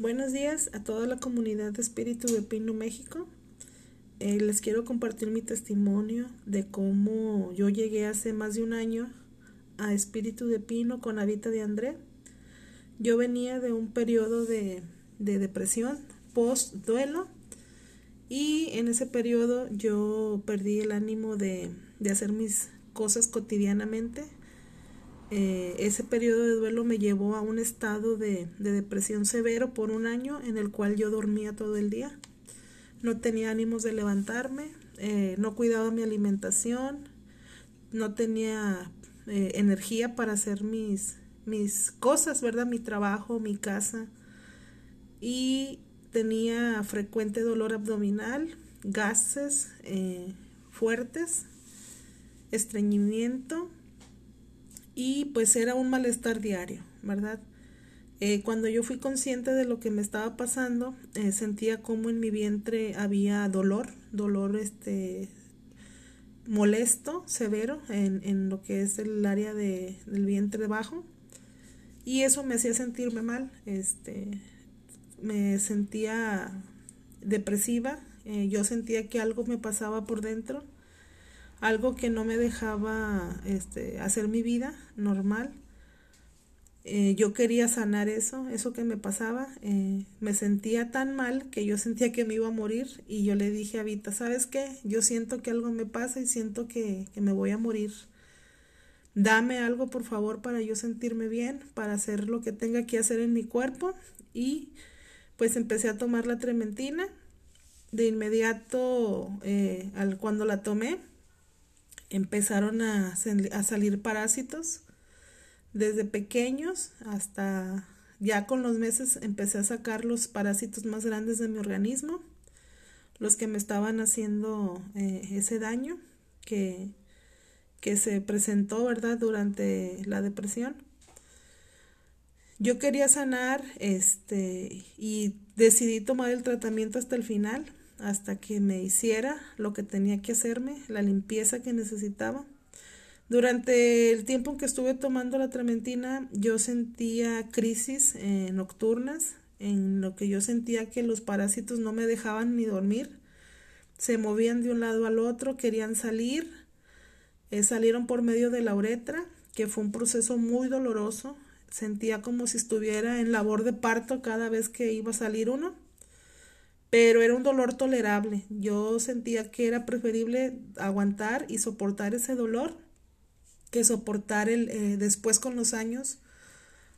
Buenos días a toda la comunidad de Espíritu de Pino, México. Eh, les quiero compartir mi testimonio de cómo yo llegué hace más de un año a Espíritu de Pino con Habita de André. Yo venía de un periodo de, de depresión post duelo y en ese periodo yo perdí el ánimo de, de hacer mis cosas cotidianamente eh, ese periodo de duelo me llevó a un estado de, depresión severo por un año en el cual yo dormía todo el día. No tenía ánimos de levantarme, eh, no cuidaba mi alimentación, no tenía eh, energía para hacer mis, mis cosas, ¿verdad? Mi trabajo, mi casa. Y tenía frecuente dolor abdominal, gases fuertes, estreñimiento y pues era un malestar diario, ¿verdad? Eh, cuando yo fui consciente de lo que me estaba pasando, eh, sentía como en mi vientre había dolor, dolor este molesto, severo, en, en lo que es el área de, del vientre bajo. Y eso me hacía sentirme mal, este, me sentía depresiva, eh, yo sentía que algo me pasaba por dentro algo que no me dejaba este, hacer mi vida normal. Eh, yo quería sanar eso, eso que me pasaba. Eh, me sentía tan mal que yo sentía que me iba a morir y yo le dije a Vita, ¿sabes qué? Yo siento que algo me pasa y siento que, que me voy a morir. Dame algo, por favor, para yo sentirme bien, para hacer lo que tenga que hacer en mi cuerpo. Y pues empecé a tomar la trementina. De inmediato, eh, al, cuando la tomé, empezaron a, a salir parásitos desde pequeños hasta ya con los meses empecé a sacar los parásitos más grandes de mi organismo, los que me estaban haciendo eh, ese daño que, que se presentó, ¿verdad?, durante la depresión. Yo quería sanar este, y decidí tomar el tratamiento hasta el final hasta que me hiciera lo que tenía que hacerme, la limpieza que necesitaba. Durante el tiempo que estuve tomando la trementina, yo sentía crisis eh, nocturnas, en lo que yo sentía que los parásitos no me dejaban ni dormir, se movían de un lado al otro, querían salir, eh, salieron por medio de la uretra, que fue un proceso muy doloroso, sentía como si estuviera en labor de parto cada vez que iba a salir uno pero era un dolor tolerable. Yo sentía que era preferible aguantar y soportar ese dolor que soportar el, eh, después con los años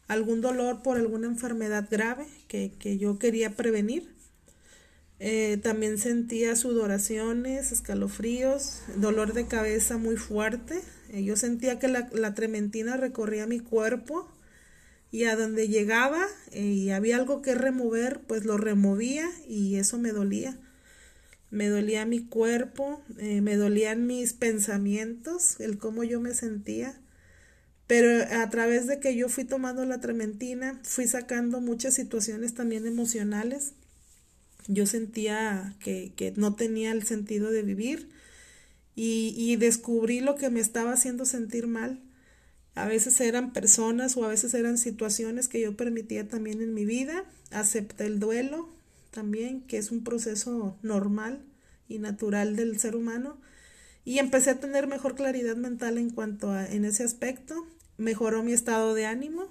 algún dolor por alguna enfermedad grave que, yo quería prevenir. Eh, también sentía sudoraciones, escalofríos, dolor de cabeza muy fuerte. Eh, yo sentía que la, la trementina recorría mi cuerpo y a donde llegaba eh, y había algo que remover, pues lo removía y eso me dolía. Me dolía mi cuerpo, eh, me dolían mis pensamientos, el cómo yo me sentía. Pero a través de que yo fui tomando la trementina, fui sacando muchas situaciones también emocionales. Yo sentía que, que no tenía el sentido de vivir y, y descubrí lo que me estaba haciendo sentir mal a veces eran personas o a veces eran situaciones que yo permitía también en mi vida. Acepté el duelo también, que es un proceso normal y natural del ser humano. Y empecé a tener mejor claridad mental en cuanto a en ese aspecto. Mejoró mi estado de ánimo.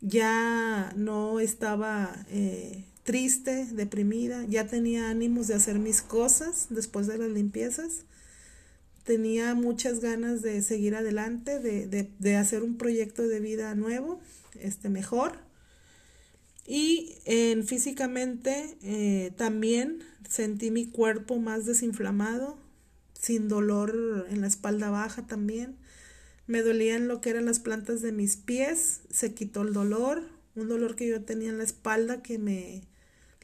Ya no estaba eh, triste, deprimida. Ya tenía ánimos de hacer mis cosas después de las limpiezas tenía muchas ganas de seguir adelante, de, hacer un proyecto de vida nuevo, este mejor. Y en físicamente eh, también sentí mi cuerpo más desinflamado, sin dolor en la espalda baja también. Me dolían lo que eran las plantas de mis pies, se quitó el dolor, un dolor que yo tenía en la espalda que me,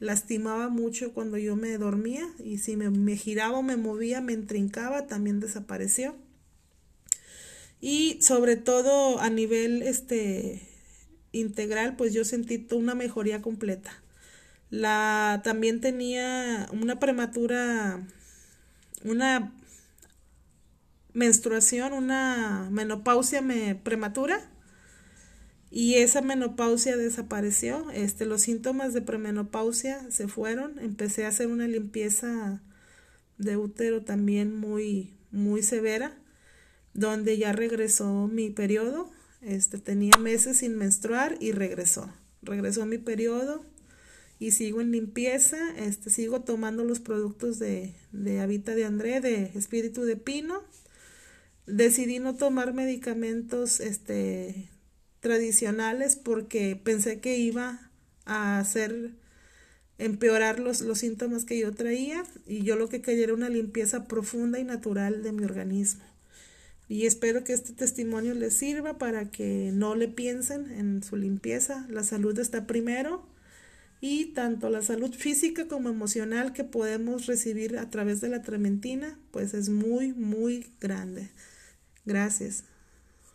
lastimaba mucho cuando yo me dormía y si me, giraba o me movía, me entrincaba, también desapareció. Y sobre todo a nivel este integral, pues yo sentí una mejoría completa. La también tenía una prematura una menstruación, una menopausia me, prematura y esa menopausia desapareció. Este, los síntomas de premenopausia se fueron. Empecé a hacer una limpieza de útero también muy, muy severa, donde ya regresó mi periodo. Este, tenía meses sin menstruar y regresó. Regresó mi periodo y sigo en limpieza. Este, sigo tomando los productos de, de Habita de André, de Espíritu de Pino. Decidí no tomar medicamentos este, tradicionales porque pensé que iba a hacer empeorar los, los síntomas que yo traía y yo lo que quería era una limpieza profunda y natural de mi organismo. Y espero que este testimonio les sirva para que no le piensen en su limpieza. La salud está primero y tanto la salud física como emocional que podemos recibir a través de la trementina, pues es muy, muy grande. Gracias.